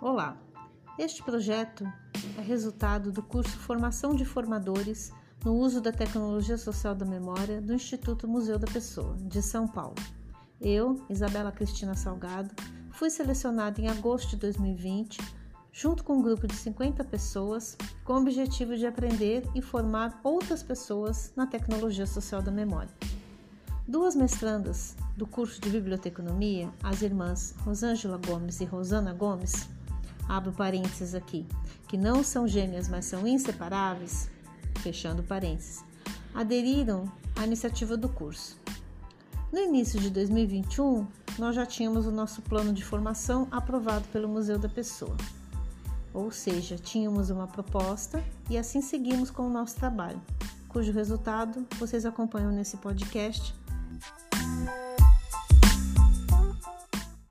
Olá! Este projeto é resultado do curso Formação de Formadores no Uso da Tecnologia Social da Memória do Instituto Museu da Pessoa, de São Paulo. Eu, Isabela Cristina Salgado, fui selecionada em agosto de 2020, junto com um grupo de 50 pessoas, com o objetivo de aprender e formar outras pessoas na tecnologia social da memória. Duas mestrandas do curso de Biblioteconomia, as irmãs Rosângela Gomes e Rosana Gomes, abro parênteses aqui, que não são gêmeas, mas são inseparáveis, fechando parênteses, aderiram à iniciativa do curso. No início de 2021, nós já tínhamos o nosso plano de formação aprovado pelo Museu da Pessoa. Ou seja, tínhamos uma proposta e assim seguimos com o nosso trabalho, cujo resultado vocês acompanham nesse podcast